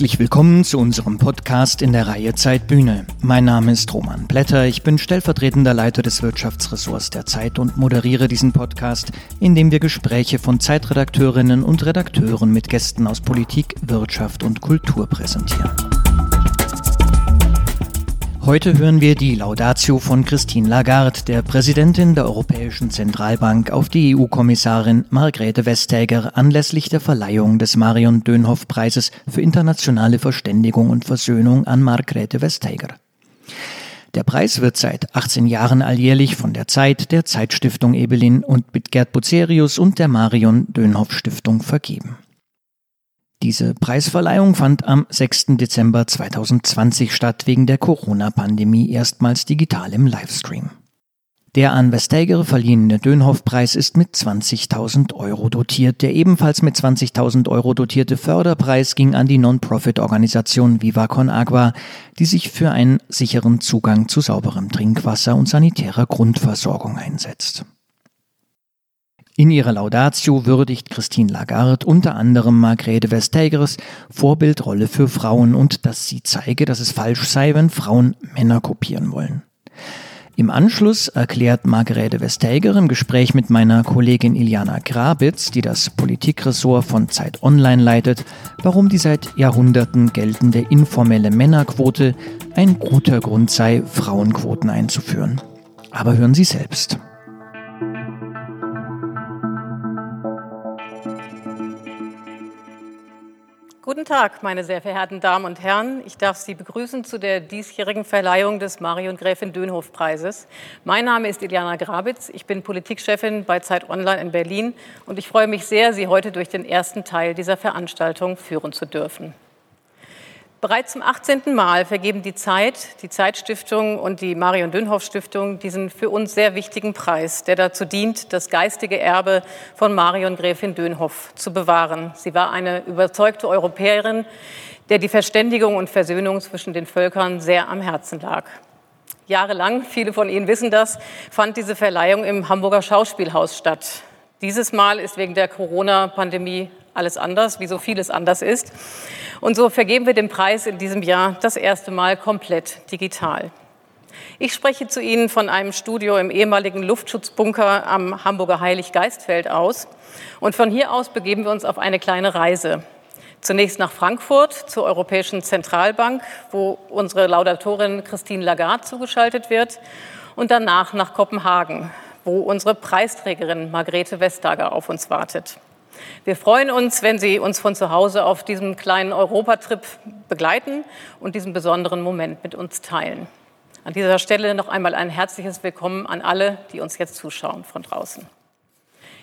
Herzlich willkommen zu unserem Podcast in der Reihe Zeitbühne. Mein Name ist Roman Blätter, ich bin stellvertretender Leiter des Wirtschaftsressorts der Zeit und moderiere diesen Podcast, in dem wir Gespräche von Zeitredakteurinnen und Redakteuren mit Gästen aus Politik, Wirtschaft und Kultur präsentieren. Heute hören wir die Laudatio von Christine Lagarde, der Präsidentin der Europäischen Zentralbank, auf die EU-Kommissarin Margrethe Vestager anlässlich der Verleihung des Marion Dönhoff-Preises für internationale Verständigung und Versöhnung an Margrethe Vestager. Der Preis wird seit 18 Jahren alljährlich von der Zeit, der Zeitstiftung Ebelin und mit Gerd Bucerius und der Marion Dönhoff Stiftung vergeben. Diese Preisverleihung fand am 6. Dezember 2020 statt, wegen der Corona-Pandemie erstmals digital im Livestream. Der an Vestager verliehene Dönhoff-Preis ist mit 20.000 Euro dotiert. Der ebenfalls mit 20.000 Euro dotierte Förderpreis ging an die Non-Profit-Organisation Viva Con Agua, die sich für einen sicheren Zugang zu sauberem Trinkwasser und sanitärer Grundversorgung einsetzt. In ihrer Laudatio würdigt Christine Lagarde unter anderem Margrethe Vestagers Vorbildrolle für Frauen und dass sie zeige, dass es falsch sei, wenn Frauen Männer kopieren wollen. Im Anschluss erklärt Margrethe Vestager im Gespräch mit meiner Kollegin Iliana Grabitz, die das Politikressort von Zeit Online leitet, warum die seit Jahrhunderten geltende informelle Männerquote ein guter Grund sei, Frauenquoten einzuführen. Aber hören Sie selbst. Guten Tag, meine sehr verehrten Damen und Herren. Ich darf Sie begrüßen zu der diesjährigen Verleihung des Marion Gräfin Dönhoff Preises. Mein Name ist Iliana Grabitz. Ich bin Politikchefin bei Zeit Online in Berlin und ich freue mich sehr, Sie heute durch den ersten Teil dieser Veranstaltung führen zu dürfen. Bereits zum 18. Mal vergeben die Zeit, die Zeitstiftung und die Marion Dönhoff Stiftung diesen für uns sehr wichtigen Preis, der dazu dient, das geistige Erbe von Marion Gräfin Dönhoff zu bewahren. Sie war eine überzeugte Europäerin, der die Verständigung und Versöhnung zwischen den Völkern sehr am Herzen lag. Jahrelang, viele von Ihnen wissen das, fand diese Verleihung im Hamburger Schauspielhaus statt. Dieses Mal ist wegen der Corona-Pandemie alles anders, wie so vieles anders ist. Und so vergeben wir den Preis in diesem Jahr das erste Mal komplett digital. Ich spreche zu Ihnen von einem Studio im ehemaligen Luftschutzbunker am Hamburger Heiliggeistfeld aus. Und von hier aus begeben wir uns auf eine kleine Reise. Zunächst nach Frankfurt zur Europäischen Zentralbank, wo unsere Laudatorin Christine Lagarde zugeschaltet wird. Und danach nach Kopenhagen, wo unsere Preisträgerin Margrethe Vestager auf uns wartet. Wir freuen uns, wenn Sie uns von zu Hause auf diesem kleinen Europatrip begleiten und diesen besonderen Moment mit uns teilen. An dieser Stelle noch einmal ein herzliches Willkommen an alle, die uns jetzt zuschauen von draußen.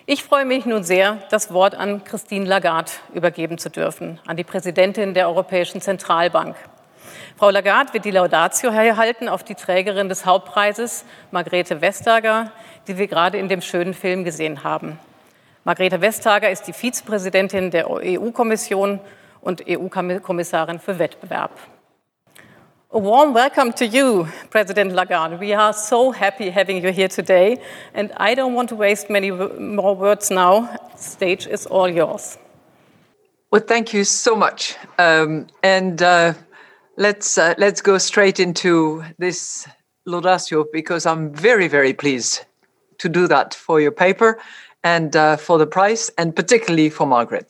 Ich freue mich nun sehr, das Wort an Christine Lagarde übergeben zu dürfen, an die Präsidentin der Europäischen Zentralbank. Frau Lagarde wird die Laudatio erhalten auf die Trägerin des Hauptpreises, Margrethe Vestager, die wir gerade in dem schönen Film gesehen haben. Margrethe Vestager ist die Vizepräsidentin der EU-Kommission und EU-Kommissarin für Wettbewerb. A warm welcome to you, President Lagarde. We are so happy having you here today, and I don't want to waste many more words now. Stage is all yours. Well, thank you so much, um, and uh, let's uh, let's go straight into this laudatio because I'm very very pleased to do that for your paper and uh, for the price, and particularly for Margaret.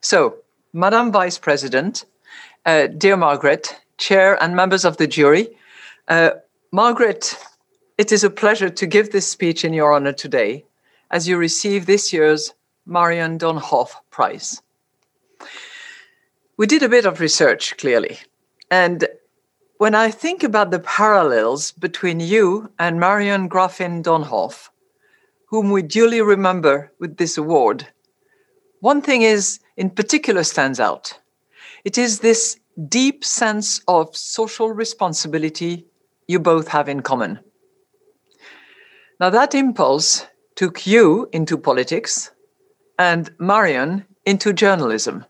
So, Madam Vice President, uh, dear Margaret, Chair and members of the jury, uh, Margaret, it is a pleasure to give this speech in your honor today as you receive this year's Marion Dönhoff Prize. We did a bit of research, clearly, and when I think about the parallels between you and Marion Gräfin Dönhoff, whom we duly remember with this award, one thing is in particular stands out. It is this deep sense of social responsibility you both have in common. Now, that impulse took you into politics and Marion into journalism.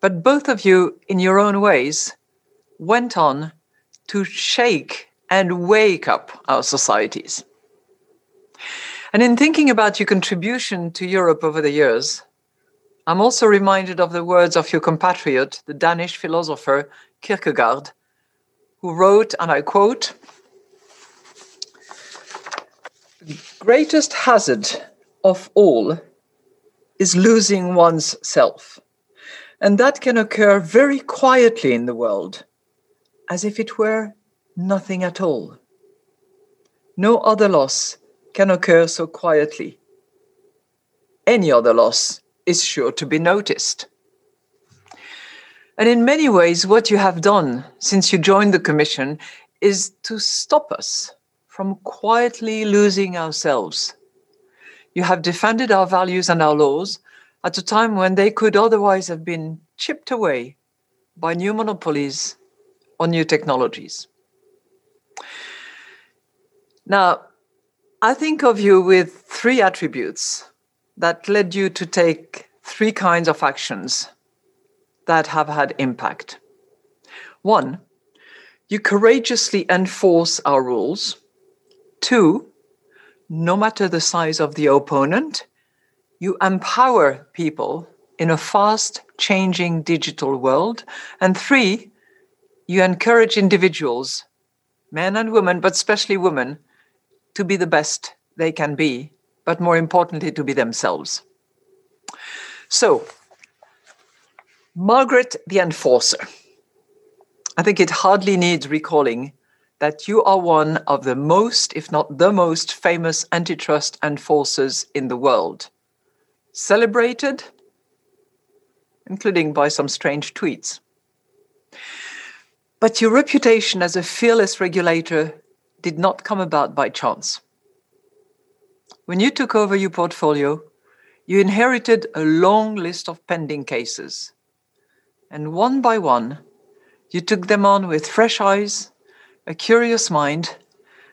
But both of you, in your own ways, went on to shake and wake up our societies. And in thinking about your contribution to Europe over the years, I'm also reminded of the words of your compatriot, the Danish philosopher Kierkegaard, who wrote, and I quote, The greatest hazard of all is losing one's self. And that can occur very quietly in the world, as if it were nothing at all. No other loss can occur so quietly. Any other loss is sure to be noticed. And in many ways, what you have done since you joined the Commission is to stop us from quietly losing ourselves. You have defended our values and our laws at a time when they could otherwise have been chipped away by new monopolies or new technologies. Now, I think of you with three attributes that led you to take three kinds of actions that have had impact. One, you courageously enforce our rules. Two, no matter the size of the opponent, you empower people in a fast changing digital world. And three, you encourage individuals, men and women, but especially women, to be the best they can be, but more importantly, to be themselves. So, Margaret the Enforcer. I think it hardly needs recalling that you are one of the most, if not the most, famous antitrust enforcers in the world. Celebrated, including by some strange tweets. But your reputation as a fearless regulator did not come about by chance. When you took over your portfolio, you inherited a long list of pending cases. And one by one, you took them on with fresh eyes, a curious mind,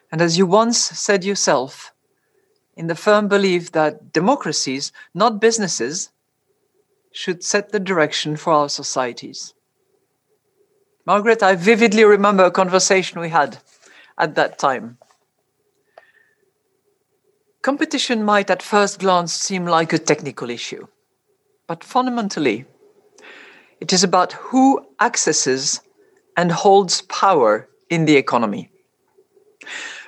and as you once said yourself, in the firm belief that democracies, not businesses, should set the direction for our societies. Margaret, I vividly remember a conversation we had at that time. Competition might at first glance seem like a technical issue, but fundamentally, it is about who accesses and holds power in the economy.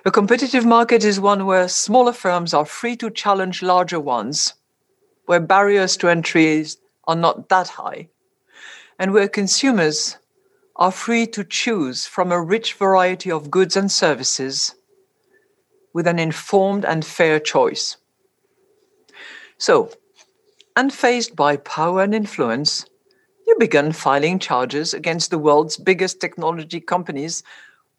A competitive market is one where smaller firms are free to challenge larger ones, where barriers to entry are not that high, and where consumers are free to choose from a rich variety of goods and services with an informed and fair choice. So, unfazed by power and influence, you began filing charges against the world's biggest technology companies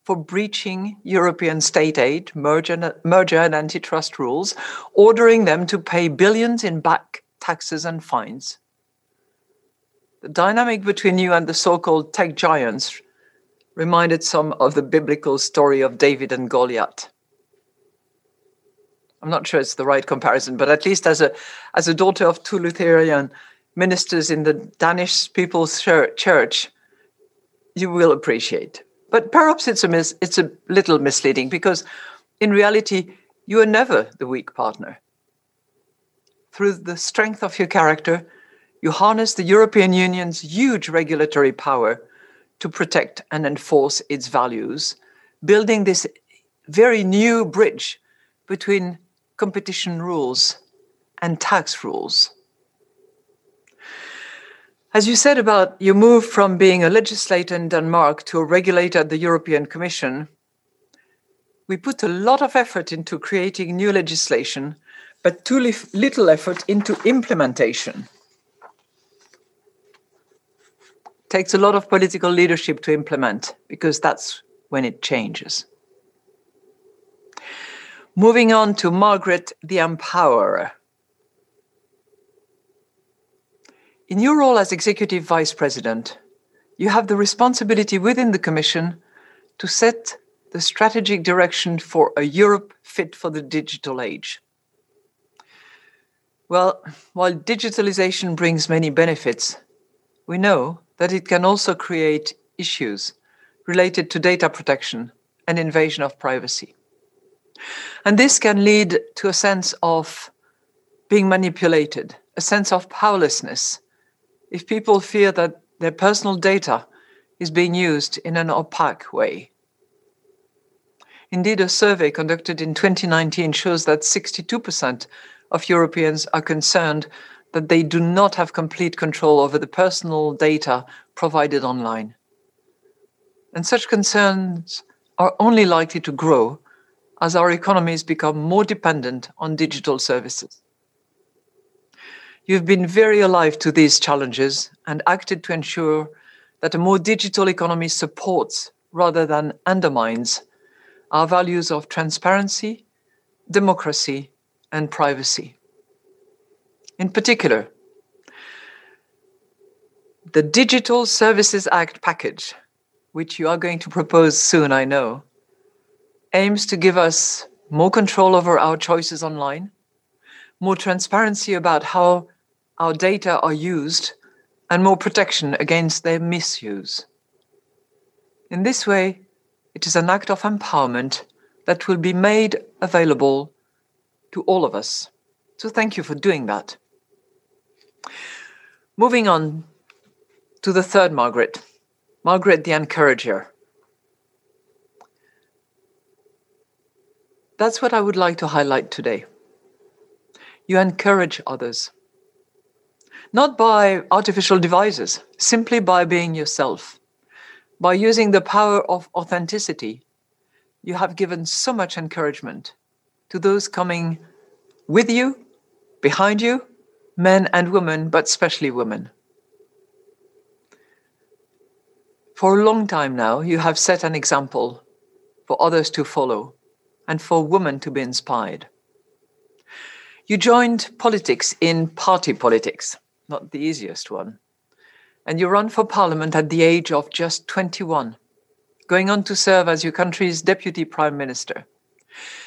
for breaching European state aid, merger, merger and antitrust rules, ordering them to pay billions in back taxes and fines. The dynamic between you and the so called tech giants reminded some of the biblical story of David and Goliath. I'm not sure it's the right comparison, but at least as a as a daughter of two Lutheran ministers in the Danish People's Church, you will appreciate. But perhaps it's a mis- it's a little misleading because in reality you are never the weak partner. Through the strength of your character, you harness the European Union's huge regulatory power to protect and enforce its values, building this very new bridge between competition rules and tax rules. As you said about your move from being a legislator in Denmark to a regulator at the European Commission, we put a lot of effort into creating new legislation, but too little effort into implementation. It takes a lot of political leadership to implement because that's when it changes. Moving on to Margaret the Empowerer. In your role as Executive Vice President, you have the responsibility within the Commission to set the strategic direction for a Europe fit for the digital age. Well, while digitalization brings many benefits, we know that it can also create issues related to data protection and invasion of privacy. And this can lead to a sense of being manipulated, a sense of powerlessness, if people fear that their personal data is being used in an opaque way. Indeed, a survey conducted in 2019 shows that 62% of Europeans are concerned that they do not have complete control over the personal data provided online. And such concerns are only likely to grow as our economies become more dependent on digital services. You've been very alive to these challenges and acted to ensure that a more digital economy supports rather than undermines our values of transparency, democracy, and privacy. In particular, the Digital Services Act package, which you are going to propose soon, I know, aims to give us more control over our choices online, more transparency about how our data are used, and more protection against their misuse. In this way, it is an act of empowerment that will be made available to all of us. So thank you for doing that. Moving on to the third Margaret, Margaret the Encourager. That's what I would like to highlight today. You encourage others, not by artificial devices, simply by being yourself. By using the power of authenticity, you have given so much encouragement to those coming with you, behind you, men and women, but especially women. For a long time now, you have set an example for others to follow and for women to be inspired. You joined politics in party politics, not the easiest one, and you run for parliament at the age of just 21, going on to serve as your country's deputy prime minister.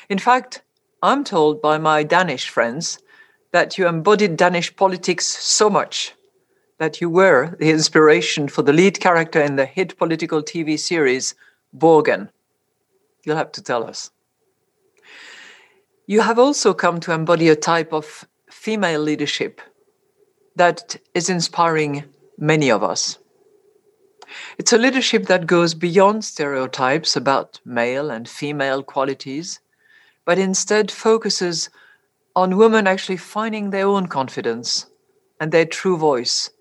In fact, I'm told by my Danish friends that you embodied Danish politics so much that you were the inspiration for the lead character in the hit political TV series Borgen. You'll have to tell us. You have also come to embody a type of female leadership that is inspiring many of us. It's a leadership that goes beyond stereotypes about male and female qualities, but instead focuses on women actually finding their own confidence and their true voice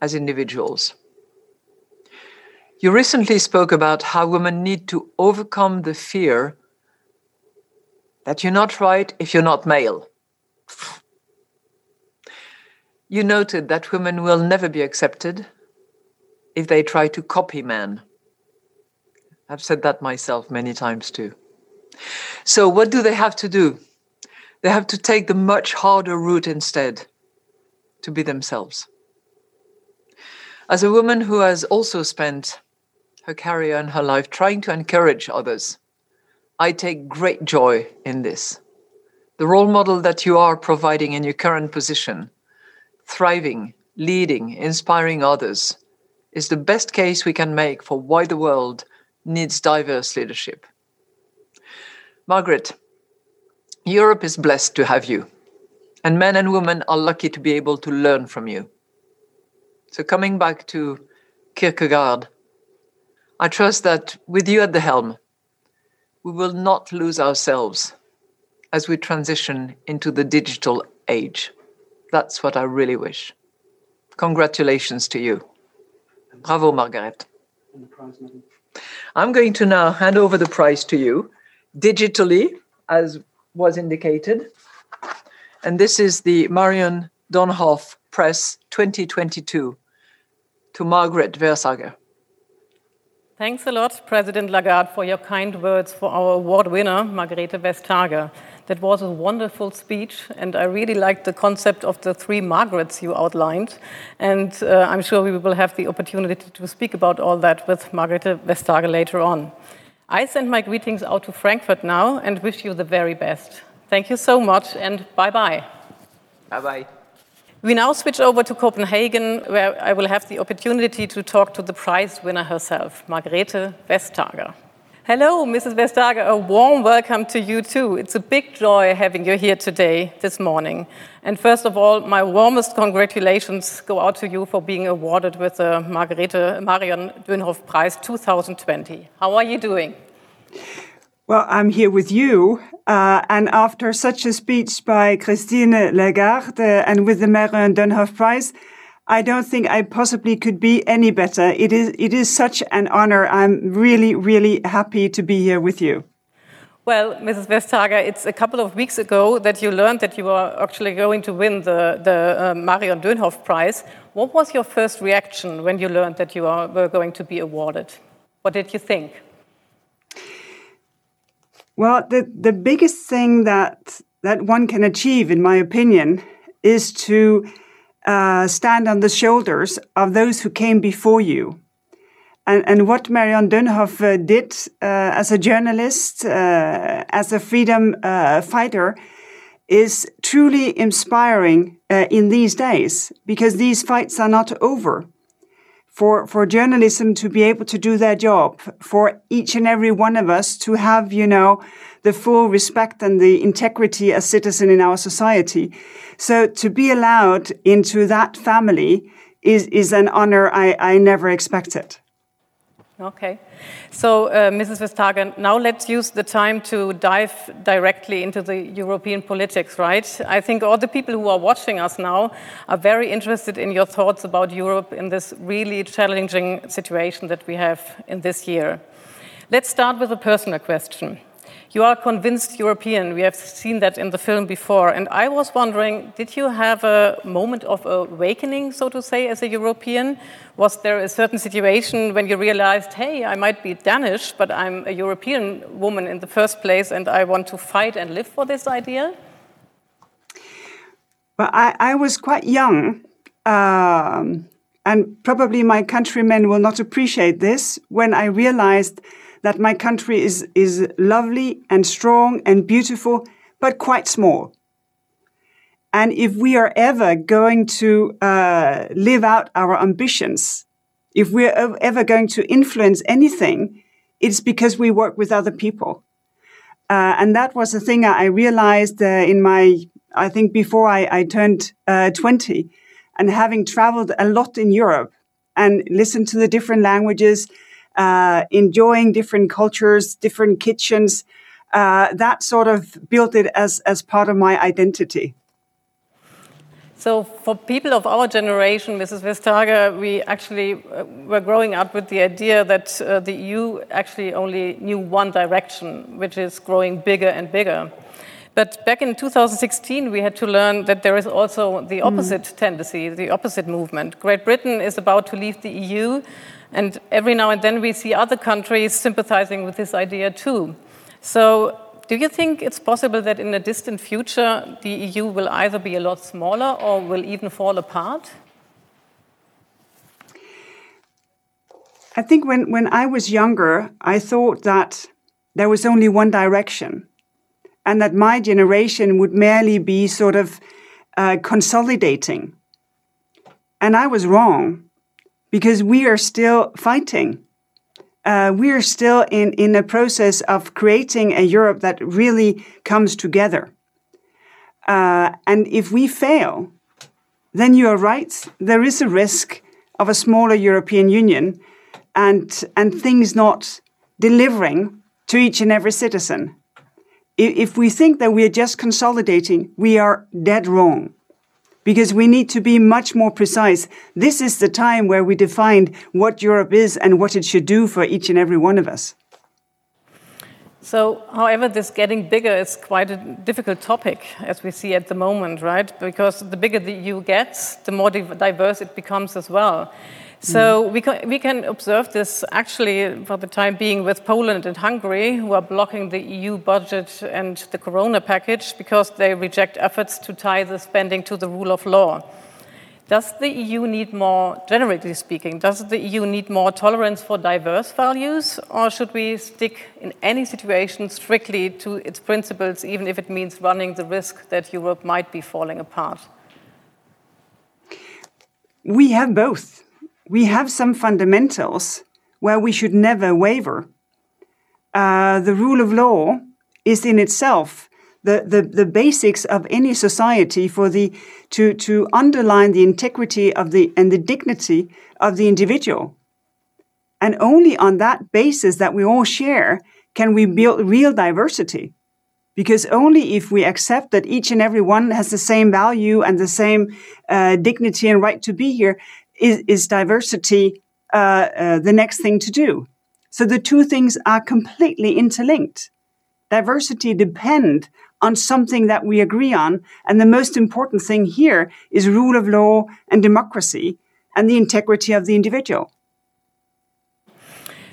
as individuals. You recently spoke about how women need to overcome the fear that you're not right if you're not male. You noted that women will never be accepted if they try to copy men. I've said that myself many times too. So, what do they have to do? They have to take the much harder route instead to be themselves. As a woman who has also spent her career and her life trying to encourage others I take great joy in this. The role model that you are providing in your current position, thriving, leading, inspiring others, is the best case we can make for why the world needs diverse leadership. Margaret, Europe is blessed to have you, and men and women are lucky to be able to learn from you. So, coming back to Kierkegaard, I trust that with you at the helm, we will not lose ourselves as we transition into the digital age. That's what I really wish. Congratulations to you. Bravo, Margaret. I'm going to now hand over the prize to you digitally, as was indicated. And this is the Marion Dönhoff Press 2022 to Margaret Vestager. Thanks a lot, President Lagarde, for your kind words for our award winner, Margrethe Vestager. That was a wonderful speech, and I really liked the concept of the three Margarets you outlined. And uh, I'm sure we will have the opportunity to speak about all that with Margrethe Vestager later on. I send my greetings out to Frankfurt now and wish you the very best. Thank you so much, and bye bye. Bye bye. We now switch over to Copenhagen, where I will have the opportunity to talk to the prize winner herself, Margrethe Vestager. Hello, Mrs. Vestager. A warm welcome to you too. It's a big joy having you here today, this morning. And first of all, my warmest congratulations go out to you for being awarded with the Margarete Marion Dönhoff Prize 2020. How are you doing? Well, I'm here with you. Uh, and after such a speech by Christine Lagarde uh, and with the Marion Dönhoff Prize, I don't think I possibly could be any better. It is, it is such an honor. I'm really, really happy to be here with you. Well, Mrs. Vestager, it's a couple of weeks ago that you learned that you were actually going to win the, the uh, Marion Dönhoff Prize. What was your first reaction when you learned that you are, were going to be awarded? What did you think? Well, the, the biggest thing that, that one can achieve, in my opinion, is to uh, stand on the shoulders of those who came before you. And, and what Marion Dönhoff uh, did uh, as a journalist, uh, as a freedom fighter, is truly inspiring in these days because these fights are not over. For, for journalism to be able to do their job, for each and every one of us to have, you know, the full respect and the integrity as citizen in our society. So to be allowed into that family is, is an honor I, I never expected. Okay. So, uh, Mrs. Vestager, now let's use the time to dive directly into the European politics, right? I think all the people who are watching us now are very interested in your thoughts about Europe in this really challenging situation that we have in this year. Let's start with a personal question. You are convinced European. We have seen that in the film before. And I was wondering did you have a moment of awakening, so to say, as a European? Was there a certain situation when you realized, hey, I might be Danish, but I'm a European woman in the first place and I want to fight and live for this idea? Well, I, I was quite young. Um, and probably my countrymen will not appreciate this when I realized that my country is, is lovely and strong and beautiful, but quite small. And if we are ever going to uh, live out our ambitions, if we're ever going to influence anything, it's because we work with other people. Uh, and that was a thing I realized uh, in my, I think before I, I turned uh, 20 and having traveled a lot in Europe and listened to the different languages uh, enjoying different cultures, different kitchens. Uh, that sort of built it as, as part of my identity. So, for people of our generation, Mrs. Vestager, we actually uh, were growing up with the idea that uh, the EU actually only knew one direction, which is growing bigger and bigger. But back in 2016, we had to learn that there is also the mm. opposite mm. tendency, the opposite movement. Great Britain is about to leave the EU, and every now and then we see other countries sympathizing with this idea too. So, do you think it's possible that in a distant future the EU will either be a lot smaller or will even fall apart? I think when, when I was younger, I thought that there was only one direction and that my generation would merely be sort of uh, consolidating. And I was wrong because we are still fighting. Uh, we are still in, in a process of creating a Europe that really comes together. Uh, and if we fail, then you are right. There is a risk of a smaller European Union and, and things not delivering to each and every citizen. If we think that we are just consolidating, we are dead wrong because we need to be much more precise. This is the time where we define what Europe is and what it should do for each and every one of us. So, however, this getting bigger is quite a difficult topic, as we see at the moment, right? Because the bigger the EU gets, the more diverse it becomes as well. So we can, we can observe this actually for the time being with Poland and Hungary, who are blocking the EU budget and the Corona package because they reject efforts to tie the spending to the rule of law. Does the EU need more, generally speaking, does the EU need more tolerance for diverse values, or should we stick in any situation strictly to its principles, even if it means running the risk that Europe might be falling apart? We have both we have some fundamentals where we should never waver. uh, the rule of law is in itself the, the, the basics of any society for the to to underline the integrity of the and the dignity of the individual. And only on that basis that we all share can we build real diversity. Because only if we accept that each and every one has the same value and the same uh, dignity and right to be here is, is diversity uh, uh, the next thing to do. So the two things are completely interlinked. Diversity depend on something that we agree on. And the most important thing here is rule of law and democracy and the integrity of the individual.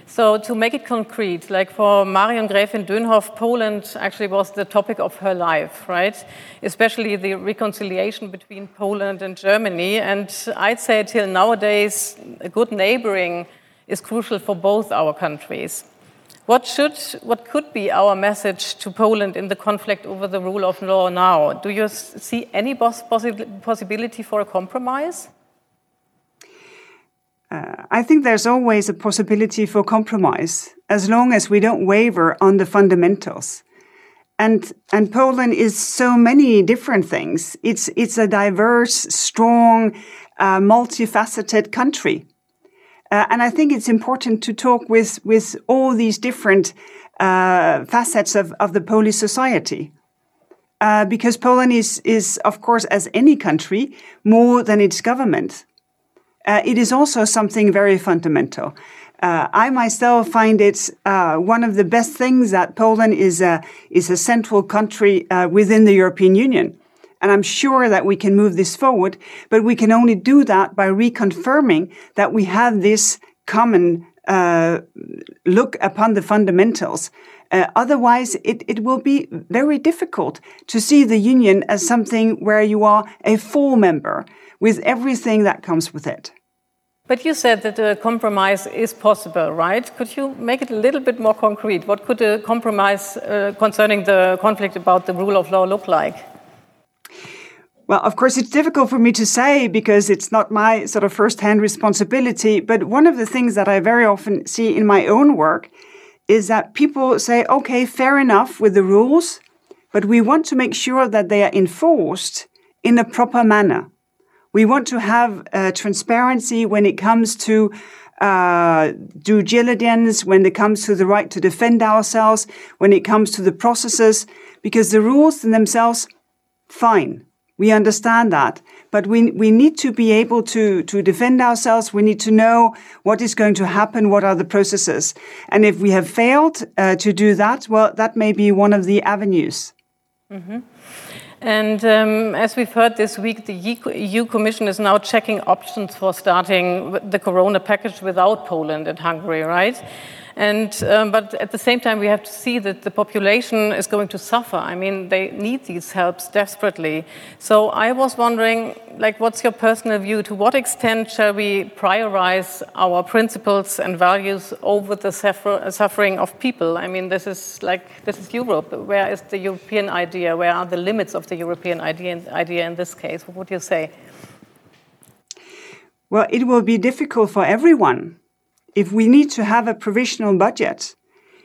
So to make it concrete, like for Marion Gräfin Dönhoff, Poland actually was the topic of her life, right? Especially the reconciliation between Poland and Germany. And I'd say till nowadays, a good neighboring is crucial for both our countries. What should, what could be our message to Poland in the conflict over the rule of law now? Do you see any possibility for a compromise? Uh, I think there's always a possibility for compromise as long as we don't waver on the fundamentals. And, and Poland is so many different things. It's, it's a diverse, strong, uh, multifaceted country. Uh, and I think it's important to talk with, with all these different uh, facets of, of the Polish society. Uh, because Poland is, is, of course, as any country, more than its government. Uh, it is also something very fundamental. Uh, I myself find it uh, one of the best things that Poland is a, is a central country within the European Union. And I'm sure that we can move this forward, but we can only do that by reconfirming that we have this common uh, look upon the fundamentals. Uh, otherwise, it, it will be very difficult to see the union as something where you are a full member with everything that comes with it. But you said that a compromise is possible, right? Could you make it a little bit more concrete? What could a compromise uh, concerning the conflict about the rule of law look like? Well, of course, it's difficult for me to say because it's not my sort of first-hand responsibility. But one of the things that I very often see in my own work is that people say, okay, fair enough with the rules, but we want to make sure that they are enforced in a proper manner. We want to have uh, transparency when it comes to uh, due diligence, when it comes to the right to defend ourselves, when it comes to the processes, because the rules in themselves, fine. We understand that. But we, we need to be able to, to defend ourselves. We need to know what is going to happen, what are the processes. And if we have failed uh, to do that, well, that may be one of the avenues. Mm -hmm. And um, as we've heard this week, the EU Commission is now checking options for starting the Corona package without Poland and Hungary, right? And, um, but at the same time, we have to see that the population is going to suffer. I mean, they need these helps desperately. So I was wondering, like, what's your personal view? To what extent shall we prioritize our principles and values over the suffer suffering of people? I mean, this is like, this is Europe. Where is the European idea? Where are the limits of the European idea, idea in this case? What would you say? Well, it will be difficult for everyone if we need to have a provisional budget,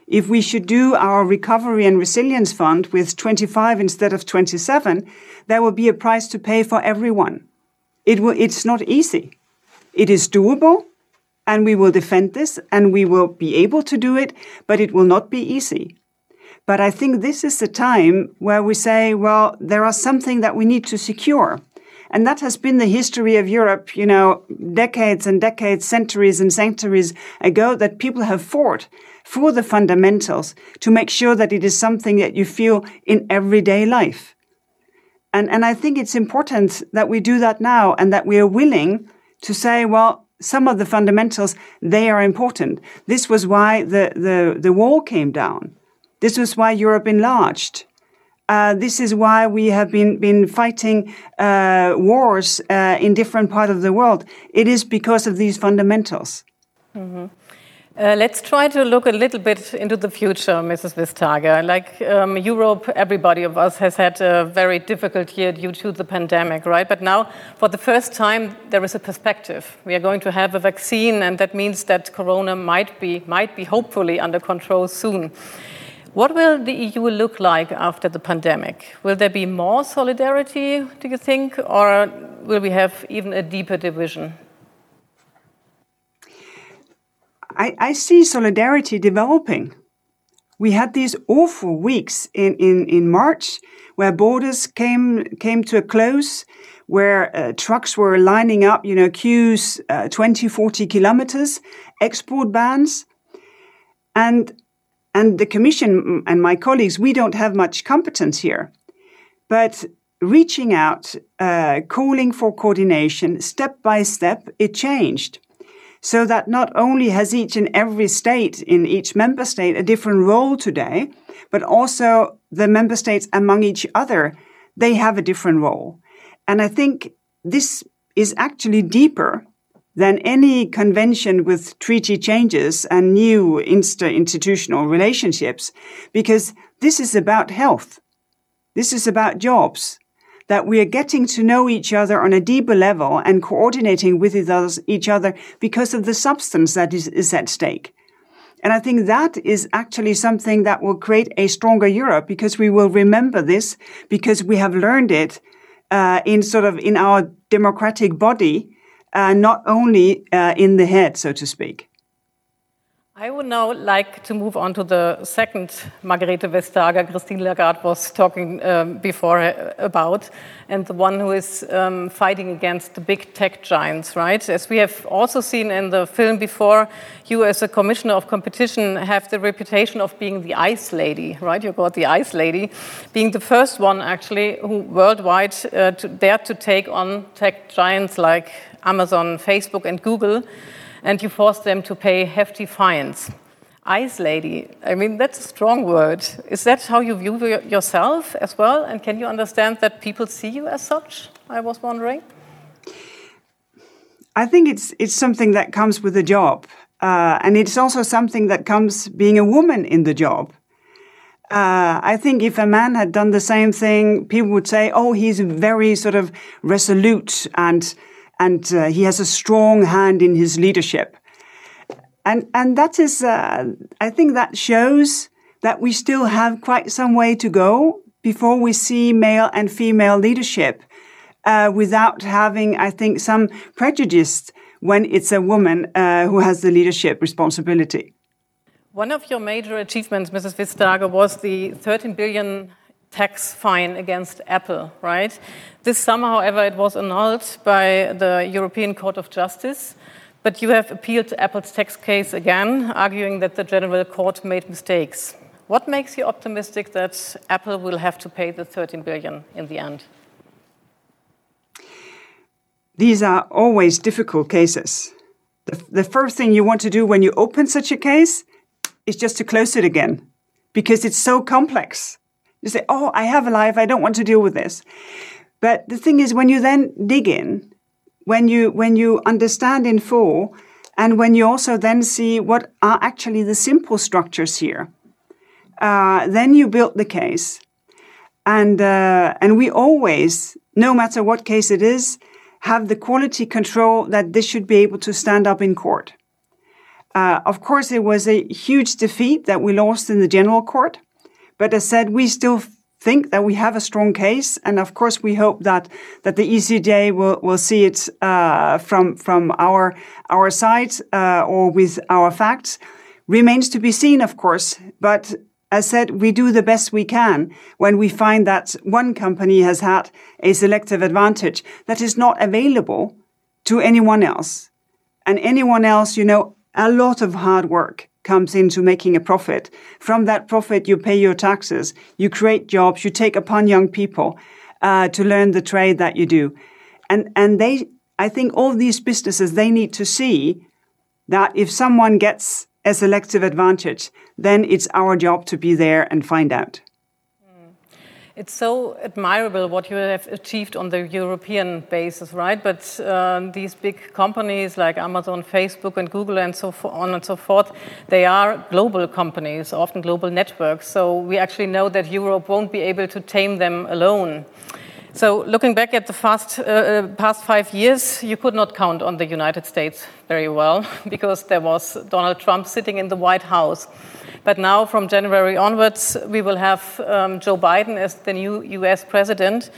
if we should do our recovery and resilience fund with 25 instead of 27, there will be a price to pay for everyone. It will, it's not easy. It is doable, and we will defend this, and we will be able to do it, but it will not be easy. But I think this is the time where we say, well, there are something that we need to secure. And that has been the history of Europe, you know, decades and decades, centuries and centuries ago, that people have fought for the fundamentals to make sure that it is something that you feel in everyday life. And, and I think it's important that we do that now and that we are willing to say, well, some of the fundamentals, they are important. This was why the, the, the wall came down. This was why Europe enlarged. Uh, this is why we have been been fighting uh, wars uh, in different parts of the world. It is because of these fundamentals. Mm -hmm. Let's try to look a little bit into the future, Mrs. Vestager. Like um, Europe, everybody of us has had a very difficult year due to the pandemic, right? But now, for the first time, there is a perspective. We are going to have a vaccine, and that means that Corona might be, might be hopefully under control soon. What will the EU look like after the pandemic? Will there be more solidarity, do you think, or will we have even a deeper division? I, I see solidarity developing. We had these awful weeks in, in, in March where borders came came to a close, where uh, trucks were lining up, you know, queues uh, 20, 40 kilometers, export bans. And, and the Commission and my colleagues, we don't have much competence here. But reaching out, uh, calling for coordination, step by step, it changed so that not only has each and every state in each member state a different role today, but also the member states among each other, they have a different role. And I think this is actually deeper than any convention with treaty changes and new inter-institutional relationships, because this is about health. This is about jobs that we are getting to know each other on a deeper level and coordinating with each other because of the substance that is, is at stake. And I think that is actually something that will create a stronger Europe because we will remember this because we have learned it uh, in sort of in our democratic body, uh, not only uh, in the head, so to speak. I would now like to move on to the second Margrethe Vestager Christine Lagarde was talking um, before uh, about, and the one who is um, fighting against the big tech giants, right? As we have also seen in the film before, you as a commissioner of competition have the reputation of being the ice lady, right? You got the ice lady, being the first one actually who worldwide uh, to, dared to take on tech giants like Amazon, Facebook, and Google and you force them to pay hefty fines. Ice lady, I mean, that's a strong word. Is that how you view yourself as well? And can you understand that people see you as such? I was wondering. I think it's, it's something that comes with the job. Uh, and it's also something that comes being a woman in the job. Uh, I think if a man had done the same thing, people would say, oh, he's very sort of resolute and and uh, he has a strong hand in his leadership. And, and that is, uh, I think that shows that we still have quite some way to go before we see male and female leadership uh, without having, I think, some prejudice when it's a woman uh, who has the leadership responsibility. One of your major achievements, Mrs. Vestager, was the 13 billion tax fine against Apple, right? This summer, however, it was annulled by the European Court of Justice. But you have appealed to Apple's tax case again, arguing that the General Court made mistakes. What makes you optimistic that Apple will have to pay the 13 billion in the end? These are always difficult cases. The, the first thing you want to do when you open such a case is just to close it again because it's so complex. You say, oh, I have a life, I don't want to deal with this. But the thing is, when you then dig in, when you, when you understand in full, and when you also then see what are actually the simple structures here, uh, then you build the case. And, uh, and we always, no matter what case it is, have the quality control that this should be able to stand up in court. Uh, of course, it was a huge defeat that we lost in the general court. But as said, we still think that we have a strong case, and of course, we hope that that the ECJ will will see it uh, from from our our side uh, or with our facts. Remains to be seen, of course, but. As said, we do the best we can when we find that one company has had a selective advantage that is not available to anyone else. And anyone else, you know, a lot of hard work comes into making a profit. From that profit, you pay your taxes, you create jobs, you take upon young people uh, to learn the trade that you do. And, and they, I think all these businesses, they need to see that if someone gets a selective advantage, then it's our job to be there and find out. It's so admirable what you have achieved on the European basis, right? But uh, these big companies like Amazon, Facebook, and Google, and so on and so forth, they are global companies, often global networks. So we actually know that Europe won't be able to tame them alone. So, looking back at the fast, uh, uh, past five years, you could not count on the United States very well because there was Donald Trump sitting in the White House. But now, from January onwards, we will have um, Joe Biden as the new US president.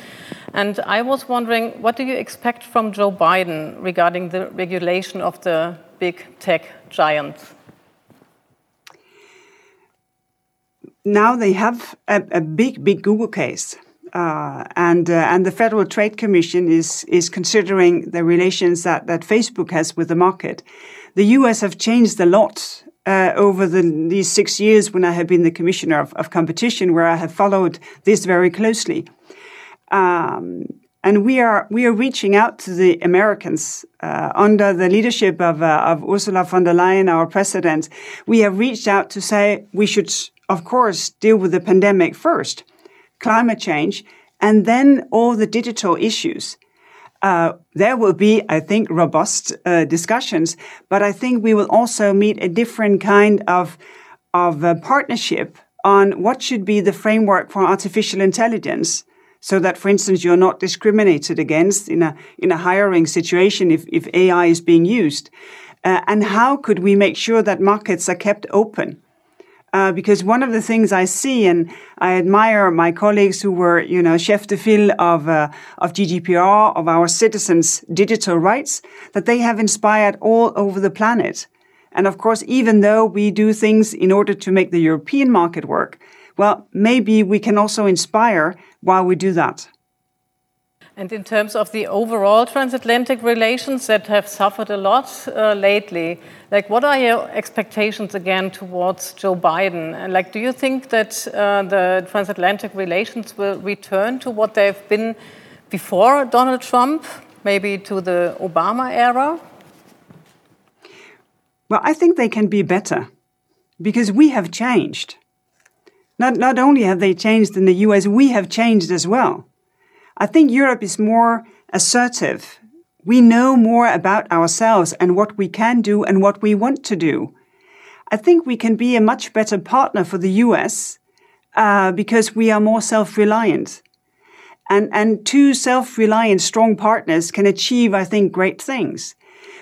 And I was wondering, what do you expect from Joe Biden regarding the regulation of the big tech giants? Now they have a, a big, big Google case uh, and uh, and the Federal Trade Commission is is considering the relations that that Facebook has with the market. The U.S. have changed a lot uh, over the, these six years when I have been the commissioner of, of competition, where I have followed this very closely. Um, and we are we are reaching out to the Americans uh, under the leadership of uh, of Ursula von der Leyen, our president. We have reached out to say we should, of course, deal with the pandemic first climate change, and then all the digital issues. Uh, there will be, I think, robust uh, discussions, but I think we will also meet a different kind of of uh, partnership on what should be the framework for artificial intelligence, so that, for instance, you're not discriminated against in a in a hiring situation if if AI is being used, uh, and how could we make sure that markets are kept open? Uh, because one of the things I see, and I admire my colleagues who were, you know, chef de file of uh, of GDPR, of our citizens' digital rights, that they have inspired all over the planet. And of course, even though we do things in order to make the European market work, well, maybe we can also inspire while we do that. And in terms of the overall transatlantic relations that have suffered a lot uh, lately, like what are your expectations again towards Joe Biden? And like, do you think that uh, the transatlantic relations will return to what they've been before Donald Trump, maybe to the Obama era? Well, I think they can be better because we have changed. Not, not only have they changed in the US, we have changed as well. I think Europe is more assertive. We know more about ourselves and what we can do and what we want to do. I think we can be a much better partner for the US uh, because we are more self reliant. And, and two self reliant, strong partners can achieve, I think, great things.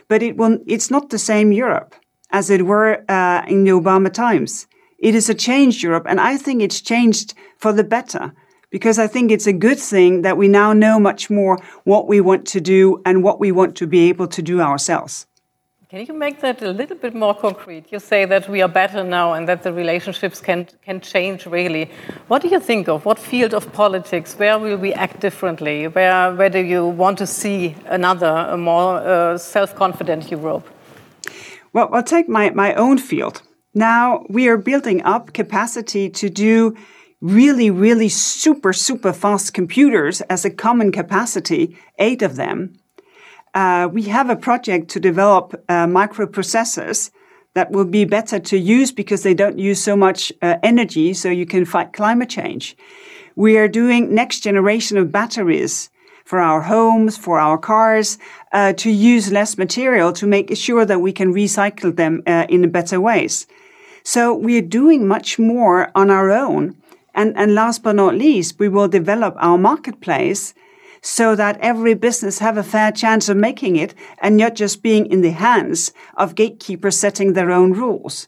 But it will, it's not the same Europe as it were uh, in the Obama times. It is a changed Europe, and I think it's changed for the better because I think it's a good thing that we now know much more what we want to do and what we want to be able to do ourselves. Can you make that a little bit more concrete? You say that we are better now and that the relationships can, can change really. What do you think of? What field of politics? Where will we act differently? Where, where do you want to see another, a more uh, self confident Europe? Well, I'll take my, my own field. Now we are building up capacity to do really, really super, super fast computers as a common capacity, eight of them. Uh, we have a project to develop uh, microprocessors that will be better to use because they don't use so much uh, energy, so you can fight climate change. We are doing next generation of batteries for our homes, for our cars, uh, to use less material to make sure that we can recycle them uh, in better ways. So we are doing much more on our own and, and last but not least, we will develop our marketplace so that every business have a fair chance of making it and not just being in the hands of gatekeepers setting their own rules.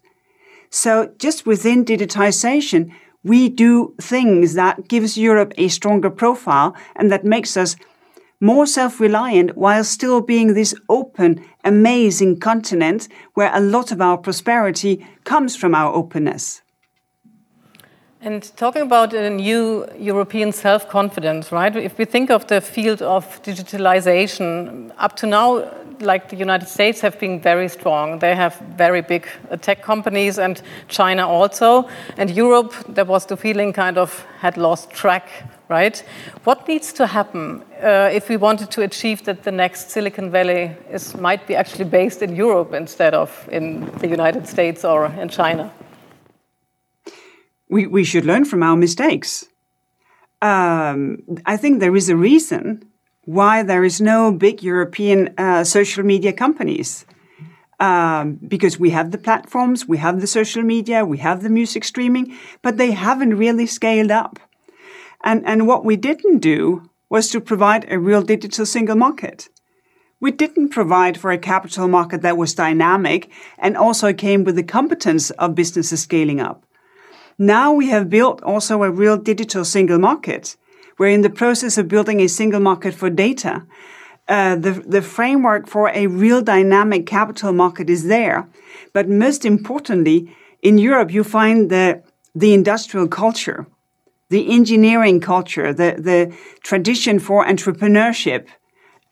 So just within digitization, we do things that gives Europe a stronger profile and that makes us more self-reliant while still being this open, amazing continent where a lot of our prosperity comes from our openness. And talking about a new European self confidence, right? If we think of the field of digitalization, up to now, like the United States have been very strong. They have very big tech companies, and China also. And Europe, there was the feeling kind of had lost track, right? What needs to happen uh, if we wanted to achieve that the next Silicon Valley is, might be actually based in Europe instead of in the United States or in China? We, we should learn from our mistakes. um, I think there is a reason why there is no big European uh, social media companies. Um, because we have the platforms, we have the social media, we have the music streaming, but they haven't really scaled up. And, and what we didn't do was to provide a real digital single market. We didn't provide for a capital market that was dynamic and also came with the competence of businesses scaling up. Now we have built also a real digital single market. We're in the process of building a single market for data. Uh, the, the framework for a real dynamic capital market is there. But most importantly, in Europe, you find the, the industrial culture, the engineering culture, the, the tradition for entrepreneurship,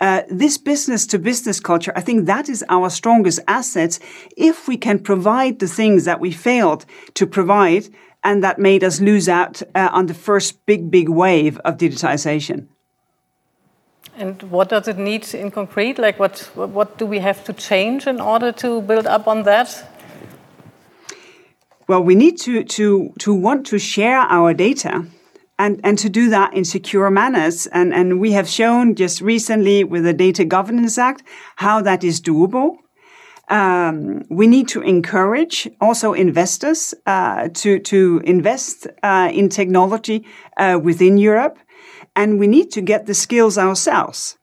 uh, this business to business culture, I think that is our strongest asset if we can provide the things that we failed to provide and that made us lose out uh, on the first big, big wave of digitization. And what does it need in concrete? Like, what, what do we have to change in order to build up on that? Well, we need to, to, to want to share our data and, and to do that in secure manners. And, and we have shown just recently with the Data Governance Act how that is doable. Um, we need to encourage also investors uh, to to invest uh, in technology uh, within Europe, and we need to get the skills ourselves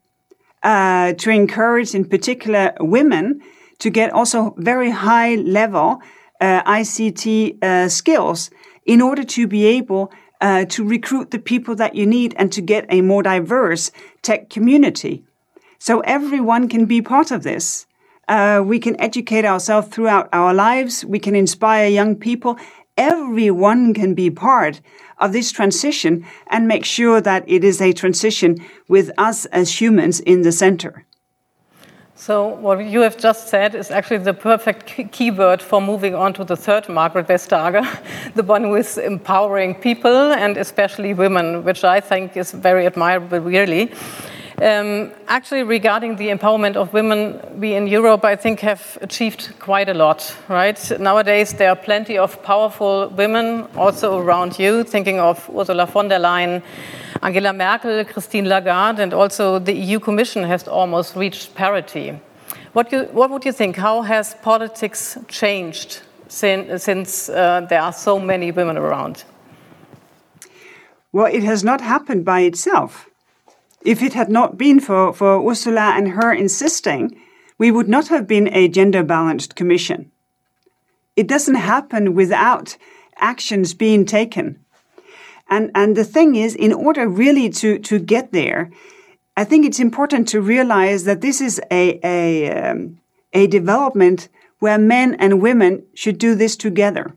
uh, to encourage, in particular, women to get also very high level uh, ICT uh, skills in order to be able to recruit the people that you need and to get a more diverse tech community. So everyone can be part of this. Uh, we can educate ourselves throughout our lives. We can inspire young people. Everyone can be part of this transition and make sure that it is a transition with us as humans in the center. So, what you have just said is actually the perfect keyword for moving on to the third Margrethe Vestager, the one who is empowering people and especially women, which I think is very admirable, really. Um, actually, regarding the empowerment of women, we in Europe, I think, have achieved quite a lot, right? Nowadays, there are plenty of powerful women also around you, thinking of Ursula von der Leyen, Angela Merkel, Christine Lagarde, and also the EU Commission has almost reached parity. What, you, what would you think? How has politics changed since, since uh, there are so many women around? Well, it has not happened by itself. If it had not been for, for Ursula and her insisting, we would not have been a gender balanced commission. It doesn't happen without actions being taken. And, and the thing is, in order really to, to get there, I think it's important to realize that this is a, a, um, a development where men and women should do this together.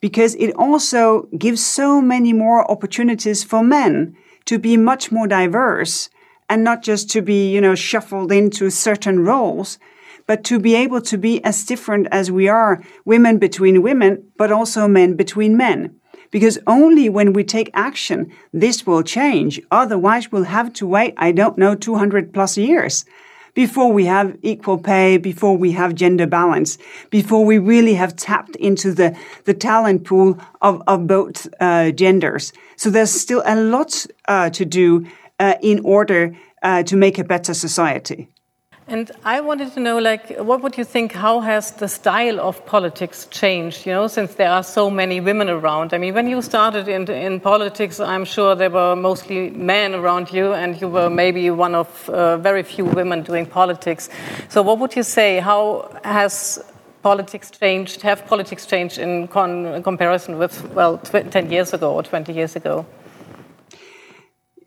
Because it also gives so many more opportunities for men to be much more diverse and not just to be, you know, shuffled into certain roles, but to be able to be as different as we are, women between women, but also men between men. Because only when we take action, this will change. Otherwise, we'll have to wait, I don't know, 200 plus years before we have equal pay, before we have gender balance, before we really have tapped into the, the talent pool of, of both uh, genders. So there's still a lot uh, to do uh, in order uh, to make a better society. And I wanted to know, like, what would you think? How has the style of politics changed? You know, since there are so many women around. I mean, when you started in in politics, I'm sure there were mostly men around you, and you were maybe one of uh, very few women doing politics. So, what would you say? How has politics changed? Have politics changed in, con comparison with well, ten years ago or twenty years ago?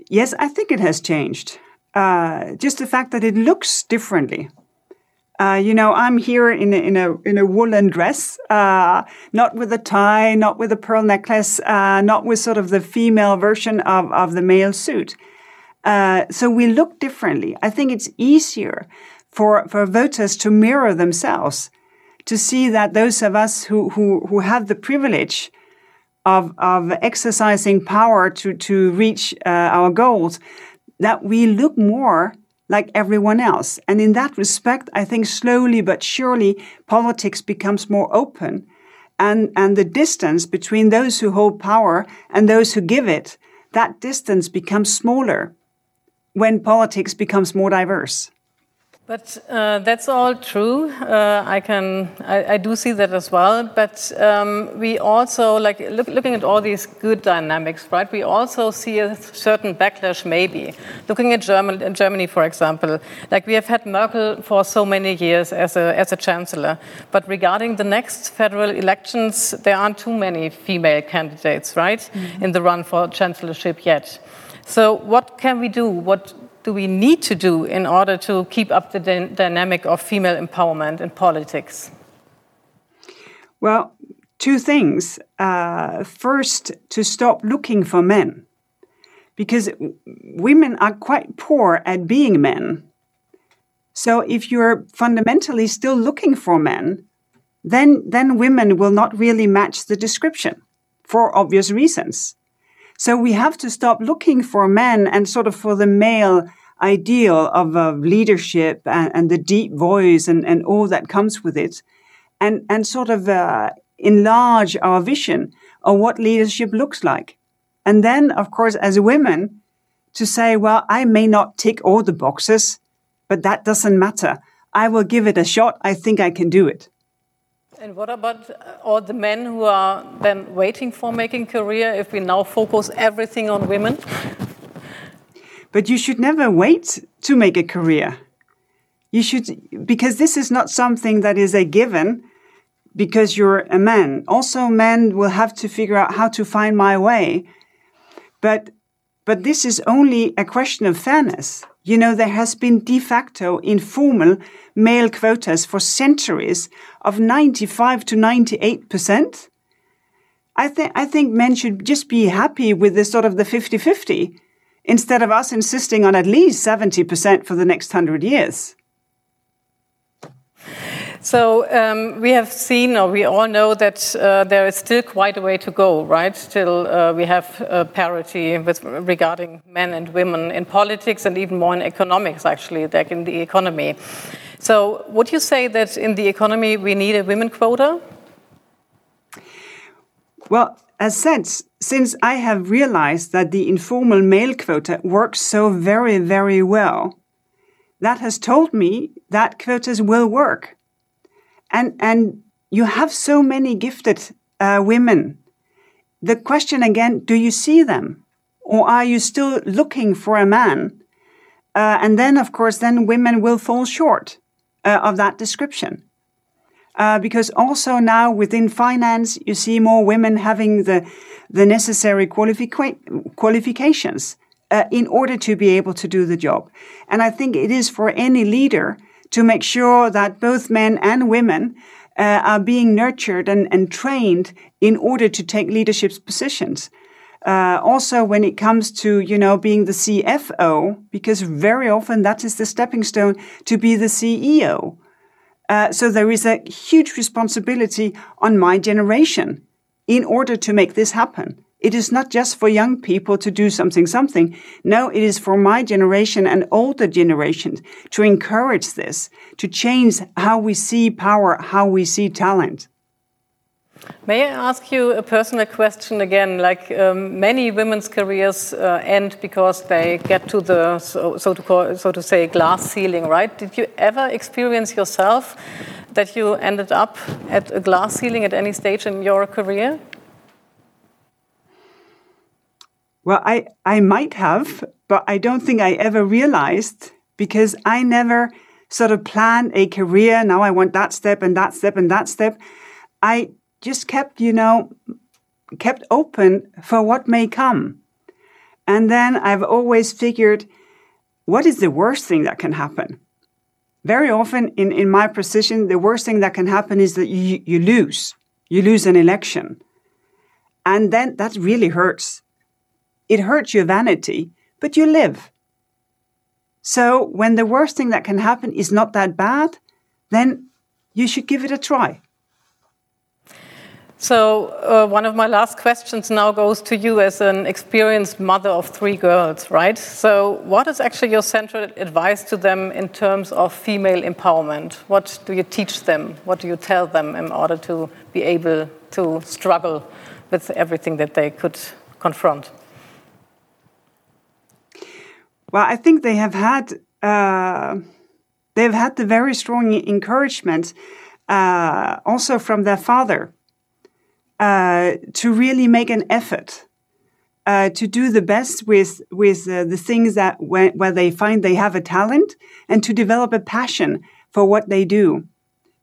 Yes, I think it has changed uh, just the fact that it looks differently. Uh, you know, I'm here in a, in a in a woolen dress, uh, not with a tie, not with a pearl necklace, uh, not with sort of the female version of of the male suit. Uh, so we look differently. I think it's easier for for voters to mirror themselves, to see that those of us who who who have the privilege of of exercising power to to reach our goals that we look more like everyone else. And in that respect, I think slowly but surely politics becomes more open. And, and the distance between those who hold power and those who give it, that distance becomes smaller when politics becomes more diverse. But uh, that's all true. Uh, I can, I, I, do see that as well. But um, we also, like look, looking at all these good dynamics, right? We also see a certain backlash, maybe. Looking at German, Germany, for example, like we have had Merkel for so many years as a as a chancellor. But regarding the next federal elections, there aren't too many female candidates, right, mm -hmm. in the run for chancellorship yet. So what can we do? What do we need to do in order to keep up the dynamic of female empowerment in politics? Well, two things. Uh, first, to stop looking for men, because women are quite poor at being men. So if you're fundamentally still looking for men, then, then women will not really match the description for obvious reasons. So we have to stop looking for men and sort of for the male ideal of uh, leadership and, and, the deep voice and, and all that comes with it, and, and sort of uh, enlarge our vision of what leadership looks like. And then, of course, as women, to say, well, I may not tick all the boxes, but that doesn't matter. I will give it a shot. I think I can do it. And what about all the men who are then waiting for making career if we now focus everything on women? But you should never wait to make a career. You should, because this is not something that is a given because you're a man. Also, men will have to figure out how to find my way. But, but this is only a question of fairness. You know, there has been de facto informal male quotas for centuries of 95 to 98 percent. I think I think men should just be happy with this sort of the 50-50 instead of us insisting on at least 70% for the next 100 years. So um, we have seen, or we all know that uh, there is still quite a way to go, right? Still, uh, we have uh, parity with regarding men and women in politics, and even more in economics, actually, like in the economy. So, would you say that in the economy we need a women quota? Well, as since I have realized that the informal male quota works so very, very well, that has told me that quotas will work. And, and you have so many gifted uh, women. The question again do you see them? Or are you still looking for a man? Uh, and then, of course, then women will fall short uh, of that description. Uh, because also now within finance, you see more women having the, the necessary qualifica- qualifications uh, in order to be able to do the job. And I think it is for any leader to make sure that both men and women uh, are being nurtured and, and trained in order to take leadership positions. Uh, also, when it comes to you know being the CFO, because very often that is the stepping stone to be the CEO. Uh, so there is a huge responsibility on my generation in order to make this happen. It is not just for young people to do something, something. No, it is for my generation and older generations to encourage this, to change how we see power, how we see talent. May I ask you a personal question again? Like um, many women's careers uh, end because they get to the so, so, to call, so to say glass ceiling, right? Did you ever experience yourself that you ended up at a glass ceiling at any stage in your career? Well, I, I might have, but I don't think I ever realized because I never sort of planned a career. Now I want that step and that step and that step. I just kept, you know, kept open for what may come. And then I've always figured, what is the worst thing that can happen? Very often in, in my position, the worst thing that can happen is that you, you lose. You lose an election. And then that really hurts. It hurts your vanity, but you live. So when the worst thing that can happen is not that bad, then you should give it a try. So, uh, one of my last questions now goes to you as an experienced mother of three girls, right? So, what is actually your central advice to them in terms of female empowerment? What do you teach them? What do you tell them in order to be able to struggle with everything that they could confront? Well, I think they have had uh, they've had the very strong encouragement uh, also from their father uh, to really make an effort uh, to do the best with with uh, the things that where they find they have a talent and to develop a passion for what they do.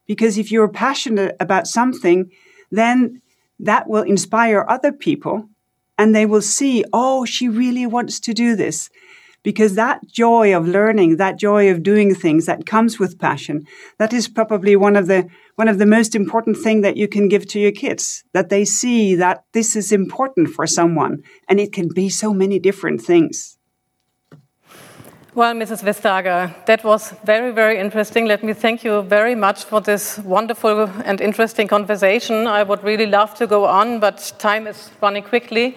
Because if you're passionate about something, then that will inspire other people and they will see, oh, she really wants to do this because that joy of learning, that joy of doing things that comes with passion, that is probably one of the one of the most important thing that you can give to your kids. That they see that this is important for someone, and it can be so many different things. Well, Mrs. Vestager, that was very, very interesting. Let me thank you very much for this wonderful and interesting conversation. I would really love to go on, but time is running quickly,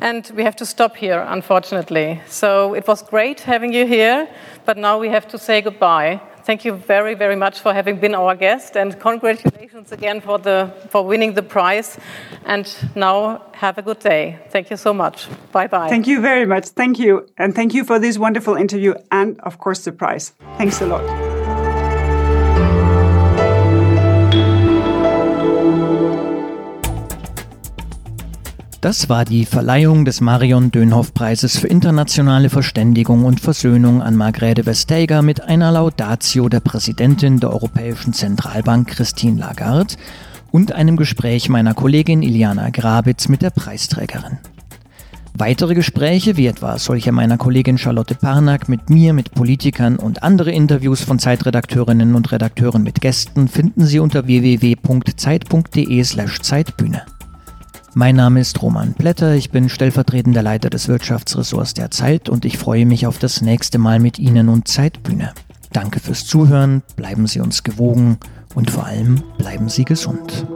and we have to stop here, unfortunately. So it was great having you here, but now we have to say goodbye. Thank you very, very much for having been our guest, and congratulations again for, the, for winning the prize. And now have a good day. Thank you so much. Bye bye. Thank you very much. Thank you. And thank you for this wonderful interview and, of course, the prize. Thanks a lot. Das war die Verleihung des Marion Dönhoff Preises für internationale Verständigung und Versöhnung an Margrethe Vestager mit einer Laudatio der Präsidentin der Europäischen Zentralbank Christine Lagarde und einem Gespräch meiner Kollegin Iliana Grabitz mit der Preisträgerin. Weitere Gespräche, wie etwa solche meiner Kollegin Charlotte Parnack mit mir, mit Politikern und andere Interviews von Zeitredakteurinnen und Redakteuren mit Gästen finden Sie unter www.zeit.de slash Zeitbühne. Mein Name ist Roman Blätter, ich bin stellvertretender Leiter des Wirtschaftsressorts der Zeit und ich freue mich auf das nächste Mal mit Ihnen und Zeitbühne. Danke fürs Zuhören, bleiben Sie uns gewogen und vor allem bleiben Sie gesund.